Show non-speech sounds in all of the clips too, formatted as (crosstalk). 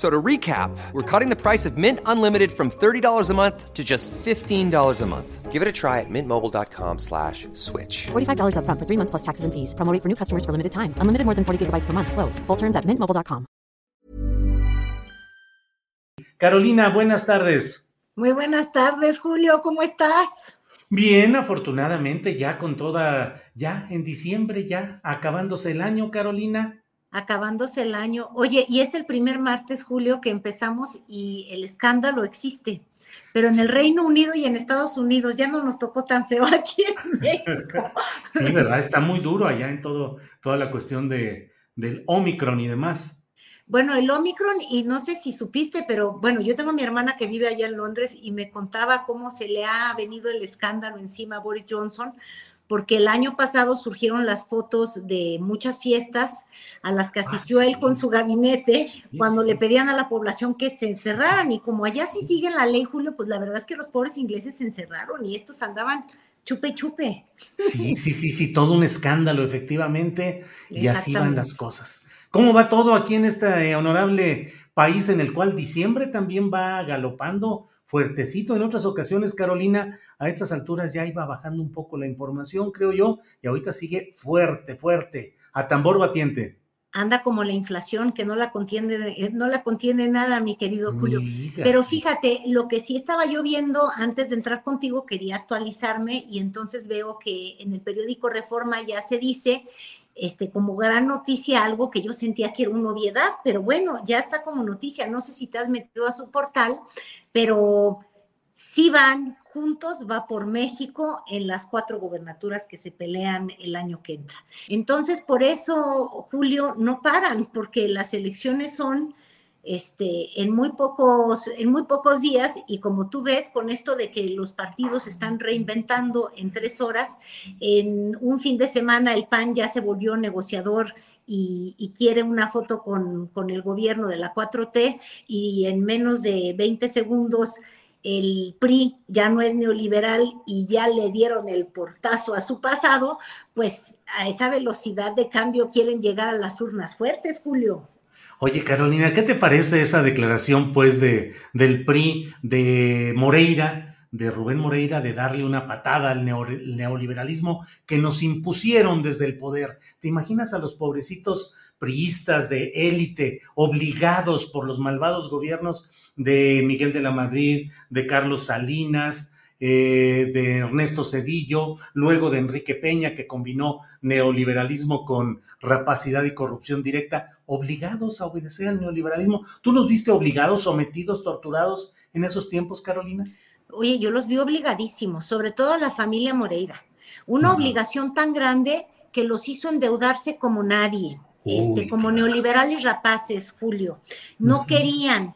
So to recap, we're cutting the price of Mint Unlimited from $30 a month to just $15 a month. Give it a try at mintmobile.com slash switch. $45 up front for three months plus taxes and fees. Promo rate for new customers for limited time. Unlimited more than 40 gigabytes per month. Slows. Full terms at mintmobile.com. Carolina, buenas tardes. Muy buenas tardes, Julio. ¿Cómo estás? Bien, afortunadamente ya con toda, ya en diciembre, ya acabándose el año, Carolina acabándose el año. Oye, y es el primer martes, Julio, que empezamos y el escándalo existe. Pero en el Reino Unido y en Estados Unidos ya no nos tocó tan feo (laughs) aquí en México. (laughs) Sí, ¿verdad? Está muy duro allá en todo, toda la cuestión de, del Omicron y demás. Bueno, el Omicron, y no sé si supiste, pero bueno, yo tengo a mi hermana que vive allá en Londres y me contaba cómo se le ha venido el escándalo encima a Boris Johnson, porque el año pasado surgieron las fotos de muchas fiestas a las que ah, asistió él con su gabinete cuando le pedían a la población que se encerraran. Y como allá sí siguen la ley, Julio, pues la verdad es que los pobres ingleses se encerraron y estos andaban chupe chupe. Sí, sí, sí, sí, todo un escándalo, efectivamente, y así van las cosas. ¿Cómo va todo aquí en este honorable país en el cual diciembre también va galopando fuertecito. En otras ocasiones, Carolina, a estas alturas ya iba bajando un poco la información, creo yo, y ahorita sigue fuerte, fuerte, a tambor batiente. Anda como la inflación que no la contiene, eh, no la contiene nada, mi querido Julio. Pero fíjate, lo que sí estaba yo viendo antes de entrar contigo, quería actualizarme y entonces veo que en el periódico Reforma ya se dice este, como gran noticia algo que yo sentía que era una obviedad, pero bueno, ya está como noticia. No sé si te has metido a su portal, pero si van juntos, va por México en las cuatro gobernaturas que se pelean el año que entra. Entonces, por eso, Julio, no paran, porque las elecciones son este, en, muy pocos, en muy pocos días y como tú ves con esto de que los partidos están reinventando en tres horas, en un fin de semana el PAN ya se volvió negociador y, quiere una foto con, con, el gobierno de la 4T y en menos de 20 segundos el PRI ya no es neoliberal y ya le dieron el portazo a su pasado, pues a esa velocidad de cambio quieren llegar a las urnas fuertes, Julio. Oye, Carolina, ¿qué te parece esa declaración, pues, de, del PRI, de Moreira, de Rubén Moreira, de darle una patada al neoliberalismo que nos impusieron desde el poder? ¿Te imaginas a los pobrecitos priistas de élite, obligados por los malvados gobiernos de Miguel de la Madrid, de Carlos Salinas, eh, de Ernesto Cedillo, luego de Enrique Peña, que combinó neoliberalismo con rapacidad y corrupción directa, obligados a obedecer al neoliberalismo. ¿Tú los viste obligados, sometidos, torturados en esos tiempos, Carolina? Oye, yo los vi obligadísimos, sobre todo a la familia Moreira. Una obligación tan grande que los hizo endeudarse como nadie, este, como neoliberales rapaces, Julio. No querían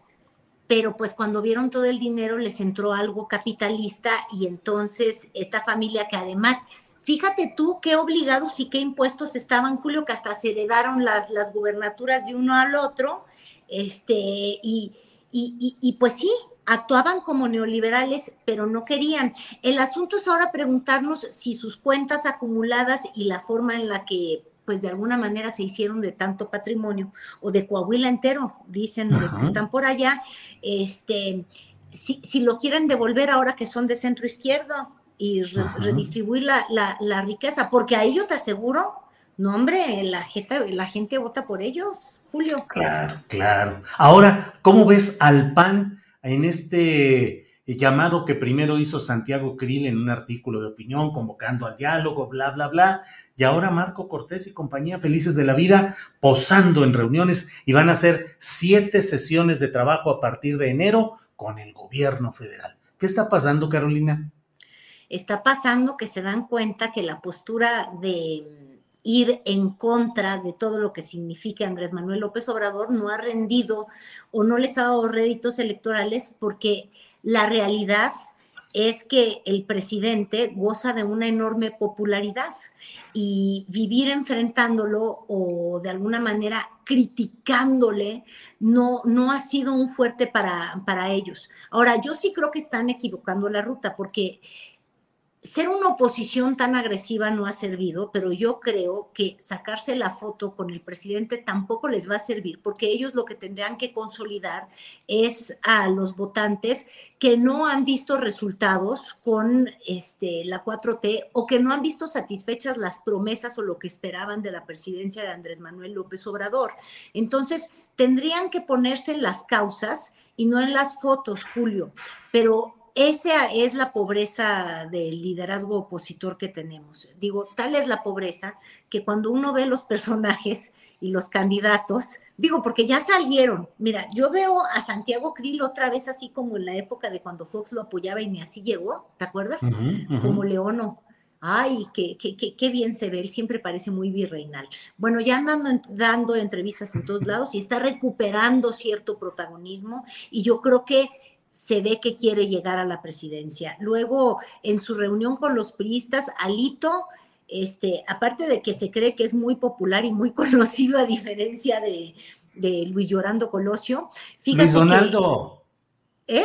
pero pues cuando vieron todo el dinero les entró algo capitalista y entonces esta familia que además, fíjate tú qué obligados y qué impuestos estaban, Julio, que hasta se heredaron las, las gubernaturas de uno al otro, este, y, y, y pues sí, actuaban como neoliberales, pero no querían. El asunto es ahora preguntarnos si sus cuentas acumuladas y la forma en la que pues de alguna manera se hicieron de tanto patrimonio, o de Coahuila entero, dicen los que están por allá, este, si, si, lo quieren devolver ahora que son de centro izquierdo y redistribuir la, la, riqueza, porque ahí yo te aseguro, no hombre, la gente, la gente vota por ellos, Julio. Claro, claro. Ahora, ¿cómo ves al PAN en este llamado que primero hizo Santiago Krill en un artículo de opinión convocando al diálogo, bla, bla, bla, y ahora Marco Cortés y compañía felices de la vida posando en reuniones y van a hacer siete sesiones de trabajo a partir de enero con el gobierno federal. ¿Qué está pasando, Carolina? Está pasando que se dan cuenta que la postura de ir en contra de todo lo que significa Andrés Manuel López Obrador no ha rendido o no les ha dado réditos electorales porque la realidad es que el presidente goza de una enorme popularidad y vivir enfrentándolo o de alguna manera criticándole no, no ha sido un fuerte para, para ellos. Ahora, yo sí creo que están equivocando la ruta porque ser una oposición tan agresiva no ha servido, pero yo creo que sacarse la foto con el presidente tampoco les va a servir, porque ellos lo que tendrán que consolidar es a los votantes que no han visto resultados con este, la 4T o que no han visto satisfechas las promesas o lo que esperaban de la presidencia de Andrés Manuel López Obrador. Entonces, tendrían que ponerse en las causas y no en las fotos, Julio, pero esa es la pobreza del liderazgo opositor que tenemos. Digo, tal es la pobreza que cuando uno ve los personajes y los candidatos, digo, porque ya salieron. Mira, yo veo a Santiago Krill otra vez así como en la época de cuando Fox lo apoyaba y ni así llegó, ¿te acuerdas? Como Leono. Ay, qué, qué, qué, qué, bien se ve, él siempre parece muy virreinal. Bueno, ya andando dando entrevistas en todos lados y está recuperando cierto protagonismo y yo creo que se ve que quiere llegar a la presidencia. Luego, en su reunión con los priistas, Alito, este, aparte de que se cree que es muy popular y muy (laughs) conocido a diferencia de, Luis Llorando Colosio. Luis Donaldo. ¿Eh?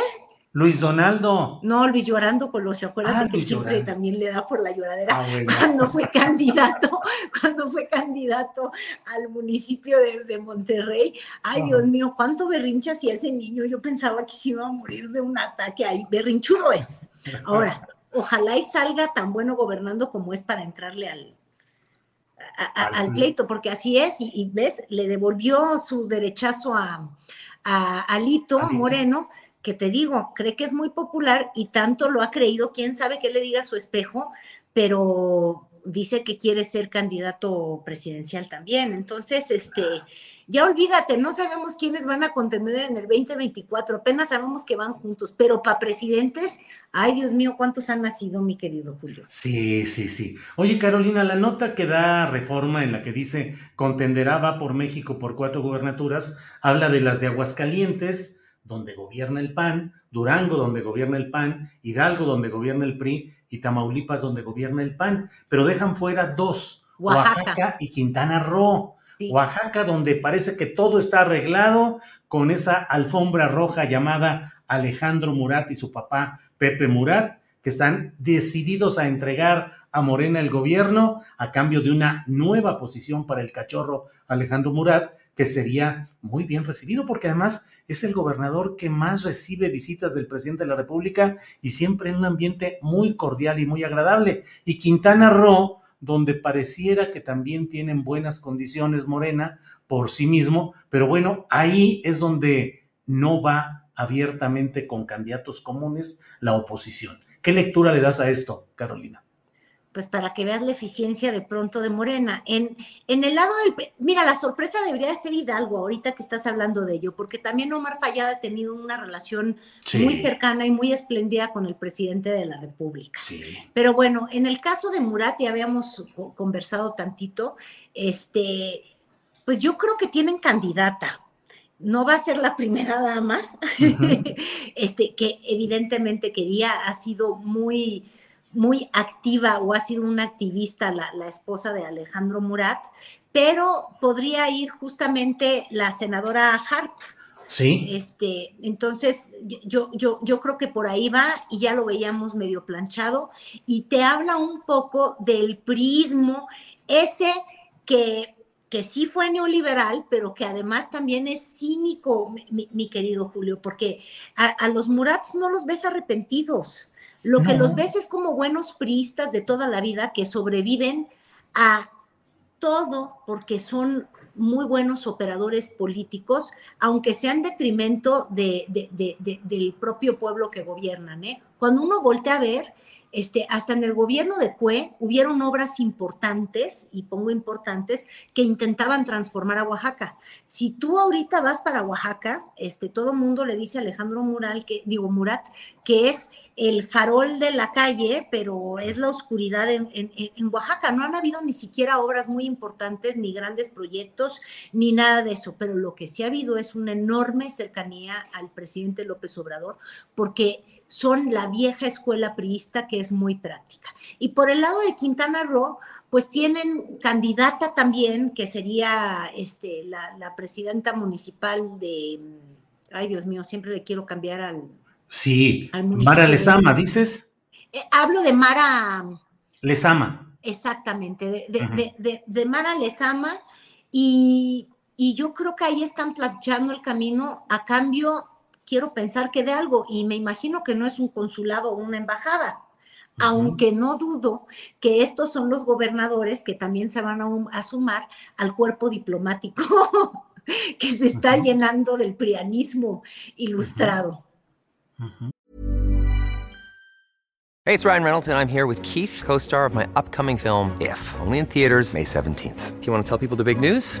Luis Donaldo. No, Luis Llorando Colosio, acuérdate ah, que siempre también le da por la lloradera ah, cuando fue candidato, (laughs) cuando fue candidato al municipio de, Monterrey. Ay, Dios mío, cuánto berrincha hacía ese niño. Yo pensaba que se iba a morir de un ataque ahí. Berrinchudo es. Ahora, ojalá y salga tan bueno gobernando como es para entrarle al, al pleito, porque así es, y, ves, le devolvió su derechazo a, a Alito Moreno que te digo, cree que es muy popular y tanto lo ha creído, quién sabe qué le diga su espejo, pero dice que quiere ser candidato presidencial también. Entonces, este, ya olvídate, no sabemos quiénes van a contender en el 2024, apenas sabemos que van juntos, pero para presidentes, ay Dios mío, ¿cuántos han nacido, mi querido Julio? Sí, sí, sí. Oye, Carolina, la nota que da reforma en la que dice contenderá va por México por cuatro gubernaturas, habla de las de Aguascalientes, donde gobierna el PAN, Durango, donde gobierna el PAN, Hidalgo, donde gobierna el PRI, y Tamaulipas, donde gobierna el PAN, pero dejan fuera dos, Oaxaca, y Quintana Roo. Oaxaca, donde parece que todo está arreglado con esa alfombra roja llamada Alejandro Murat y su papá Pepe Murat, que están decididos a entregar a Morena el gobierno a cambio de una nueva posición para el cachorro Alejandro Murat, que sería muy bien recibido, porque además es el gobernador que más recibe visitas del presidente de la República y siempre en un ambiente muy cordial y muy agradable. Y Quintana Roo, donde pareciera que también tienen buenas condiciones Morena por sí mismo, pero bueno, ahí es donde no va abiertamente con candidatos comunes la oposición. ¿Qué lectura le das a esto, Carolina? Pues para que veas la eficiencia de pronto de Morena. En, en el lado del... Mira, la sorpresa debería ser Hidalgo, ahorita que estás hablando de ello, porque también Omar Fallada ha tenido una relación muy cercana y muy espléndida con el presidente de la República. Pero bueno, en el caso de Murat, ya habíamos conversado tantito, este, pues yo creo que tienen candidata. No va a ser la primera dama, (laughs) este, que evidentemente quería, ha sido muy muy activa o ha sido una activista la, esposa de Alejandro Murat, pero podría ir justamente la senadora Harp. Sí. Este, entonces, yo, yo, yo creo que por ahí va y ya lo veíamos medio planchado y te habla un poco del prismo ese que, que sí fue neoliberal, pero que además también es cínico, mi, querido Julio, porque a, a los Murats no los ves arrepentidos. Lo que los ves es como buenos priistas de toda la vida que sobreviven a todo porque son muy buenos operadores políticos, aunque sean detrimento de, del propio pueblo que gobiernan. ¿eh? Cuando uno voltea a ver, este, hasta en el gobierno de Cue hubieron obras importantes, y pongo importantes, que intentaban transformar a Oaxaca. Si tú ahorita vas para Oaxaca, este, todo mundo le dice a Alejandro Mural, que, digo Murat, que es el farol de la calle, pero es la oscuridad en, en Oaxaca. No han habido ni siquiera obras muy importantes, ni grandes proyectos, ni nada de eso, pero lo que sí ha habido es una enorme cercanía al presidente López Obrador, porque son la vieja escuela priista que es muy práctica. Y por el lado de Quintana Roo, pues tienen candidata también, que sería este, la, presidenta municipal de, ay Dios mío, siempre le quiero cambiar al... Sí, Mara Lezama, dices. Eh, hablo de Mara... Lezama. Exactamente, de, de, Mara Lezama. Y, y yo creo que ahí están planchando el camino a cambio quiero pensar que de algo, y me imagino que no es un consulado o una embajada, aunque no dudo que estos son los gobernadores que también se van a, sumar al cuerpo diplomático (laughs) que se está llenando del prianismo ilustrado. Hey, it's Ryan Reynolds, and I'm here with Keith, co-star of my upcoming film, If, only in theaters May 17th. Do you want to tell people the big news?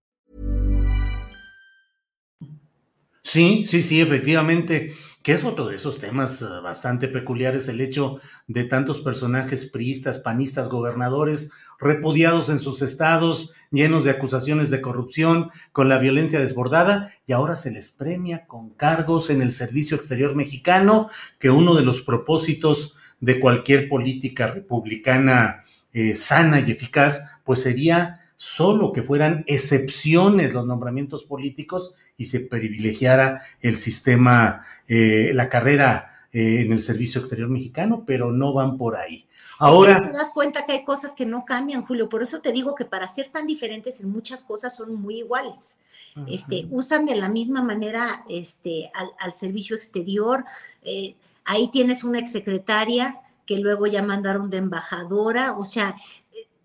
Sí, sí, sí, efectivamente, que es otro de esos temas uh, bastante peculiares el hecho de tantos personajes priistas, panistas, gobernadores repudiados en sus estados, llenos de acusaciones de corrupción, con la violencia desbordada, y ahora se les premia con cargos en el Servicio Exterior Mexicano, que uno de los propósitos de cualquier política republicana eh, sana y eficaz, pues sería solo que fueran excepciones los nombramientos políticos y se privilegiara el sistema, eh, la carrera eh, en el Servicio Exterior Mexicano, pero no van por ahí. Ahora. te das cuenta que hay cosas que no cambian, Julio. Por eso te digo que para ser tan diferentes en muchas cosas son muy iguales. Este, usan de la misma manera este, al, servicio exterior. Eh, ahí tienes una exsecretaria que luego ya mandaron de embajadora. O sea,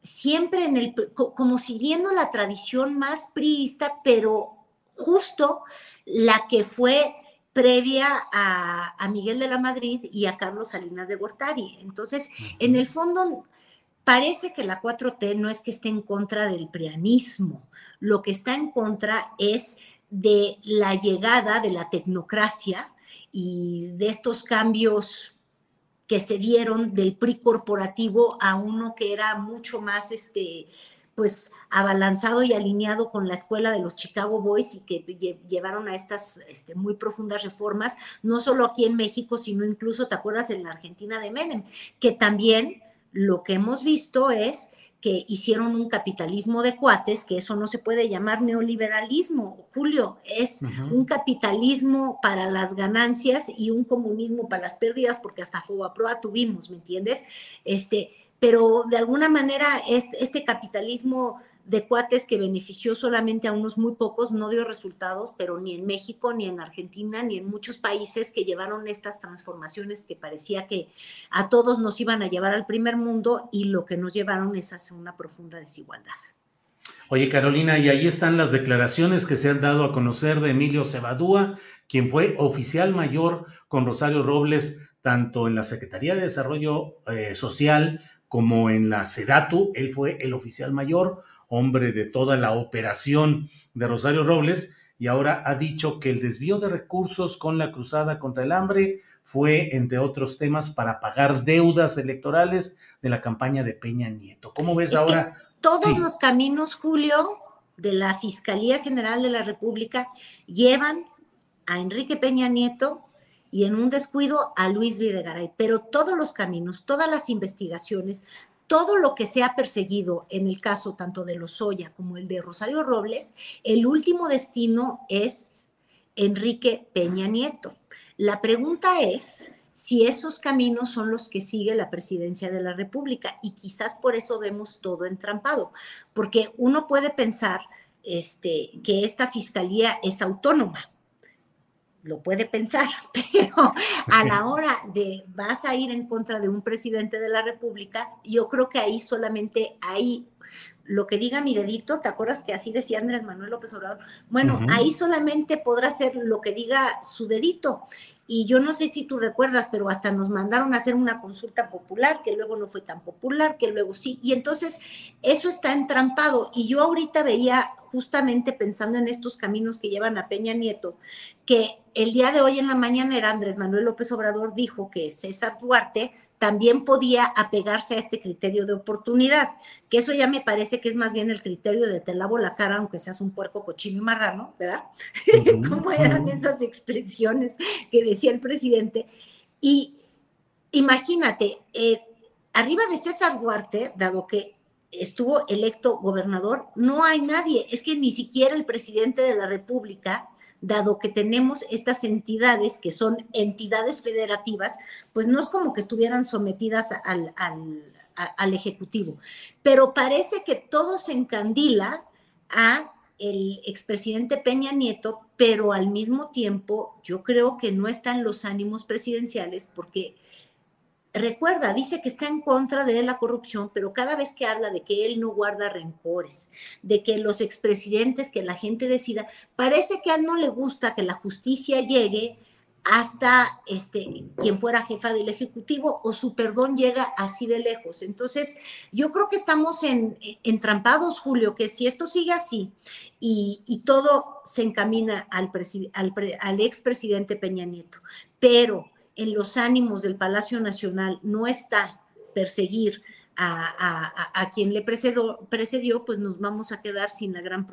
siempre en el, como siguiendo la tradición más priista, pero justo la que fue previa a, Miguel de la Madrid y a Carlos Salinas de Gortari. Entonces, en el fondo, parece que la 4T no es que esté en contra del prianismo, lo que está en contra es de la llegada de la tecnocracia y de estos cambios que se dieron del PRI corporativo a uno que era mucho más este, pues abalanzado y alineado con la escuela de los Chicago Boys y que llevaron a estas este, muy profundas reformas, no solo aquí en México, sino incluso, ¿te acuerdas?, en la Argentina de Menem, que también lo que hemos visto es que hicieron un capitalismo de cuates, que eso no se puede llamar neoliberalismo, Julio, es un capitalismo para las ganancias y un comunismo para las pérdidas, porque hasta Fobaproa tuvimos, ¿me entiendes? Este, pero de alguna manera este, capitalismo de cuates que benefició solamente a unos muy pocos no dio resultados, pero ni en México, ni en Argentina, ni en muchos países que llevaron estas transformaciones que parecía que a todos nos iban a llevar al primer mundo y lo que nos llevaron es a una profunda desigualdad. Oye, Carolina, y ahí están las declaraciones que se han dado a conocer de Emilio Cebadúa, quien fue oficial mayor con Rosario Robles, tanto en la Secretaría de Desarrollo eh, Social como en la SEDATU, él fue el oficial mayor, hombre de toda la operación de Rosario Robles, y ahora ha dicho que el desvío de recursos con la cruzada contra el hambre fue, entre otros temas, para pagar deudas electorales de la campaña de Peña Nieto. ¿Cómo ves ahora? todos los caminos, Julio, de la Fiscalía General de la República llevan a Enrique Peña Nieto y en un descuido a Luis Videgaray, pero todos los caminos, todas las investigaciones, todo lo que se ha perseguido en el caso tanto de Lozoya como el de Rosario Robles, el último destino es Enrique Peña Nieto. La pregunta es si esos caminos son los que sigue la presidencia de la República y quizás por eso vemos todo entrampado, porque uno puede pensar este, que esta fiscalía es autónoma, lo puede pensar, (laughs) pero a la hora de vas a ir en contra de un presidente de la República, yo creo que ahí solamente hay lo que diga mi dedito, ¿te acuerdas que así decía Andrés Manuel López Obrador? Bueno, ahí solamente podrá ser lo que diga su dedito. Y yo no sé si tú recuerdas, pero hasta nos mandaron a hacer una consulta popular, que luego no fue tan popular, que luego sí. Y entonces eso está entrampado. Y yo ahorita veía, justamente pensando en estos caminos que llevan a Peña Nieto, que el día de hoy en la mañana era Andrés Manuel López Obrador dijo que César Duarte también podía apegarse a este criterio de oportunidad, que eso ya me parece que es más bien el criterio de te lavo la cara aunque seas un puerco cochino y marrano, ¿verdad? (laughs) Como eran esas expresiones que decía el presidente. Y imagínate, eh, arriba de César Duarte, dado que estuvo electo gobernador, no hay nadie, es que ni siquiera el presidente de la República dado que tenemos estas entidades que son entidades federativas, pues no es como que estuvieran sometidas al, al, Ejecutivo. Pero parece que todo se encandila a el expresidente Peña Nieto, pero al mismo tiempo yo creo que no están los ánimos presidenciales porque recuerda, dice que está en contra de la corrupción, pero cada vez que habla de que él no guarda rencores, de que los expresidentes, que la gente decida, parece que a él no le gusta que la justicia llegue hasta este, quien fuera jefa del Ejecutivo o su perdón llega así de lejos. Entonces, yo creo que estamos en, entrampados, Julio, que si esto sigue así y, todo se encamina al, al, al expresidente Peña Nieto, pero en los ánimos del Palacio Nacional no está perseguir a, quien le precedió, pues nos vamos a quedar sin la gran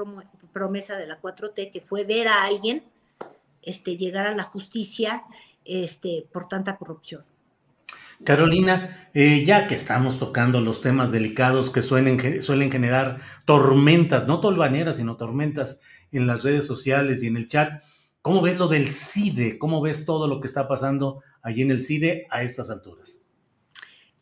promesa de la 4T, que fue ver a alguien este, llegar a la justicia este, por tanta corrupción. Carolina, eh, ya que estamos tocando los temas delicados que suelen, suelen generar tormentas, no tolvaneras, sino tormentas en las redes sociales y en el chat, ¿cómo ves lo del CIDE? ¿Cómo ves todo lo que está pasando allí en el CIDE a estas alturas?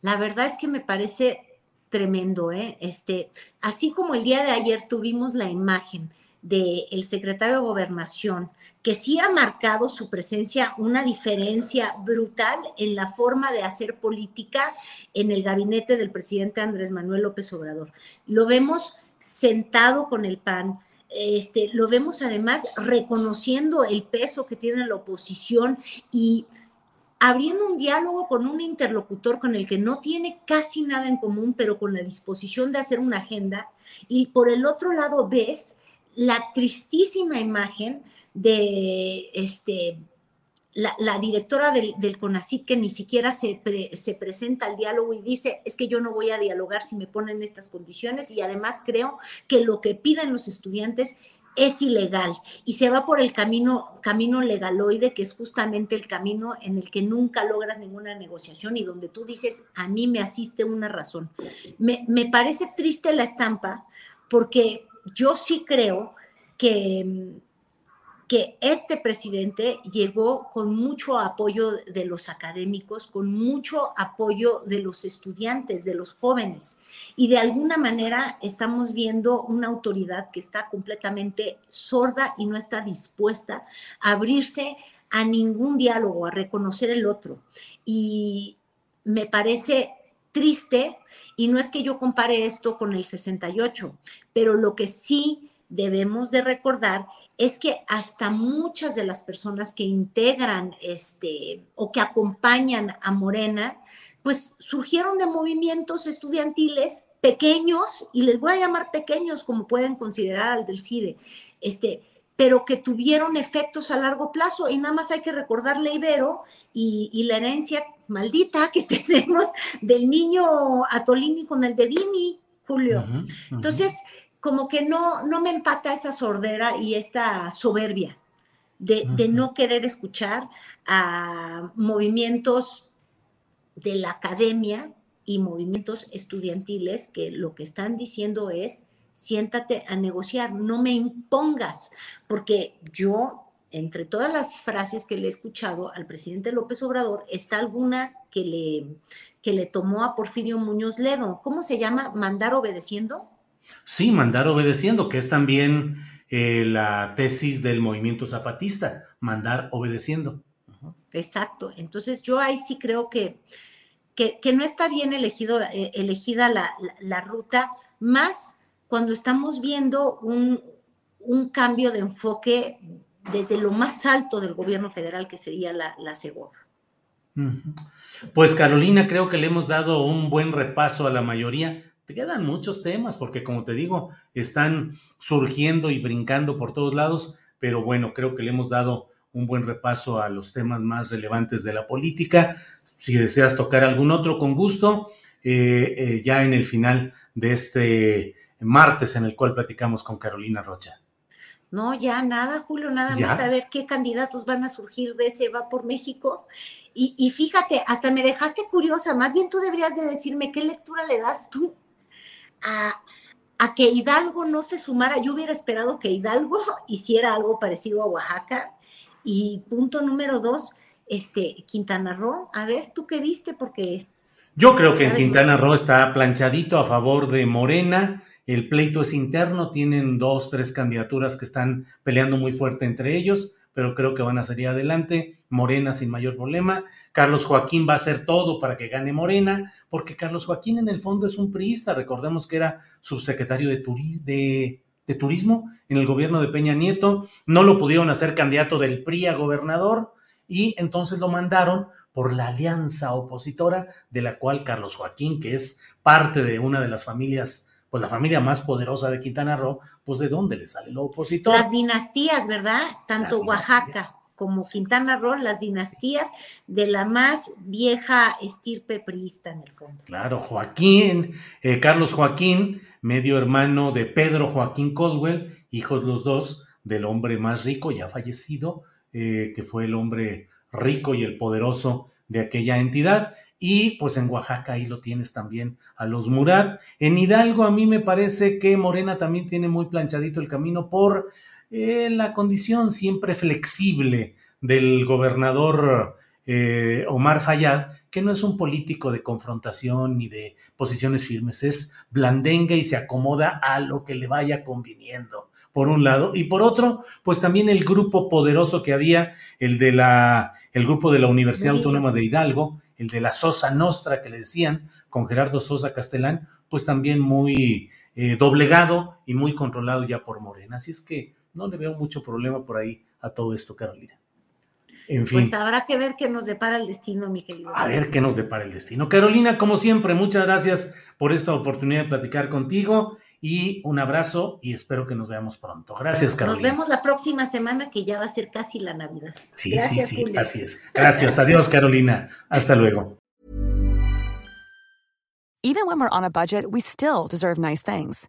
La verdad es que me parece tremendo, ¿eh? Este, así como el día de ayer tuvimos la imagen del secretario de Gobernación, que sí ha marcado su presencia una diferencia brutal en la forma de hacer política en el gabinete del presidente Andrés Manuel López Obrador. Lo vemos sentado con el PAN, este, lo vemos además reconociendo el peso que tiene la oposición y abriendo un diálogo con un interlocutor con el que no tiene casi nada en común, pero con la disposición de hacer una agenda. Y por el otro lado ves la tristísima imagen de este, la, directora del, del que ni siquiera se, se presenta al diálogo y dice, es que yo no voy a dialogar si me ponen estas condiciones y además creo que lo que piden los estudiantes es ilegal y se va por el camino, camino legaloide, que es justamente el camino en el que nunca logras ninguna negociación y donde tú dices, a mí me asiste una razón. Me, me parece triste la estampa porque yo sí creo que que este presidente llegó con mucho apoyo de los académicos, con mucho apoyo de los estudiantes, de los jóvenes. Y de alguna manera estamos viendo una autoridad que está completamente sorda y no está dispuesta a abrirse a ningún diálogo, a reconocer el otro. Y me parece triste, y no es que yo compare esto con el 68, pero lo que sí debemos de recordar es que hasta muchas de las personas que integran este o que acompañan a Morena, pues surgieron de movimientos estudiantiles pequeños, y les voy a llamar pequeños como pueden considerar al del CIDE, este, pero que tuvieron efectos a largo plazo. Y nada más hay que recordarle Ibero y, la herencia maldita que (laughs) tenemos del niño Atolini con el de Dini, Julio. Entonces, como que no, no me empata esa sordera y esta soberbia de, de no querer escuchar a movimientos de la academia y movimientos estudiantiles que lo que están diciendo es siéntate a negociar, no me impongas, porque yo, entre todas las frases que le he escuchado al presidente López Obrador, está alguna que le, que le tomó a Porfirio Muñoz Ledo. ¿Cómo se llama? ¿Mandar obedeciendo? Sí, mandar obedeciendo, que es también eh, la tesis del movimiento zapatista, mandar obedeciendo. Exacto. Entonces yo ahí sí creo que, que, no está bien elegido, eh, elegida la, la ruta, más cuando estamos viendo un, cambio de enfoque desde lo más alto del gobierno federal, que sería la, la Pues Carolina, creo que le hemos dado un buen repaso a la mayoría. Te quedan muchos temas, porque como te digo, están surgiendo y brincando por todos lados, pero bueno, creo que le hemos dado un buen repaso a los temas más relevantes de la política. Si deseas tocar algún otro, con gusto, eh, eh, ya en el final de este martes en el cual platicamos con Carolina Rocha. No, ya nada, Julio, nada más a ver qué candidatos van a surgir de ese va por México. Y, fíjate, hasta me dejaste curiosa, más bien tú deberías de decirme qué lectura le das tú a, a que Hidalgo no se sumara. Yo hubiera esperado que Hidalgo (laughs) hiciera algo parecido a Oaxaca. Y punto número dos, este, Quintana Roo, a ver, ¿tú qué viste? Porque... Yo creo que en Quintana Roo está planchadito a favor de Morena el pleito es interno, tienen dos, tres candidaturas que están peleando muy fuerte entre ellos, pero creo que van a salir adelante. Morena sin mayor problema. Carlos Joaquín va a hacer todo para que gane Morena, porque Carlos Joaquín en el fondo es un priista. Recordemos que era subsecretario de, de Turismo en el gobierno de Peña Nieto. No lo pudieron hacer candidato del PRI a gobernador y entonces lo mandaron por la alianza opositora de la cual Carlos Joaquín, que es parte de una de las familias pues la familia más poderosa de Quintana Roo, pues de dónde le sale lo opositor. Las dinastías, ¿verdad? Tanto Oaxaca como Quintana Roo, las dinastías de la más vieja estirpe priista en el fondo. Claro, Joaquín, eh, Carlos Joaquín, medio hermano de Pedro Joaquín Caldwell, hijos los dos del hombre más rico, ya fallecido, eh, que fue el hombre rico y el poderoso de aquella entidad. Y pues en Oaxaca ahí lo tienes también a los Murat. En Hidalgo a mí me parece que Morena también tiene muy planchadito el camino por eh, la condición siempre flexible del gobernador eh, Omar Fayad, que no es un político de confrontación ni de posiciones firmes, es blandenga y se acomoda a lo que le vaya conviniendo, por un lado. Y por otro, pues también el grupo poderoso que había, el de la, el grupo de la Universidad Autónoma de Hidalgo, el de la Sosa Nostra que le decían, con Gerardo Sosa Castellán, pues también muy eh, doblegado y muy controlado ya por Morena. Así es que no le veo mucho problema por ahí a todo esto, Carolina. En fin. Pues habrá que ver qué nos depara el destino, mi querido. A ver qué nos depara el destino. Carolina, como siempre, muchas gracias por esta oportunidad de platicar contigo y un abrazo y espero que nos veamos pronto. Gracias, Carolina. Nos vemos la próxima semana que ya va a ser casi la Navidad. Sí, sí, sí, así es. Gracias. Adiós, Carolina. Hasta luego. Even when we're on a budget, we still deserve nice things.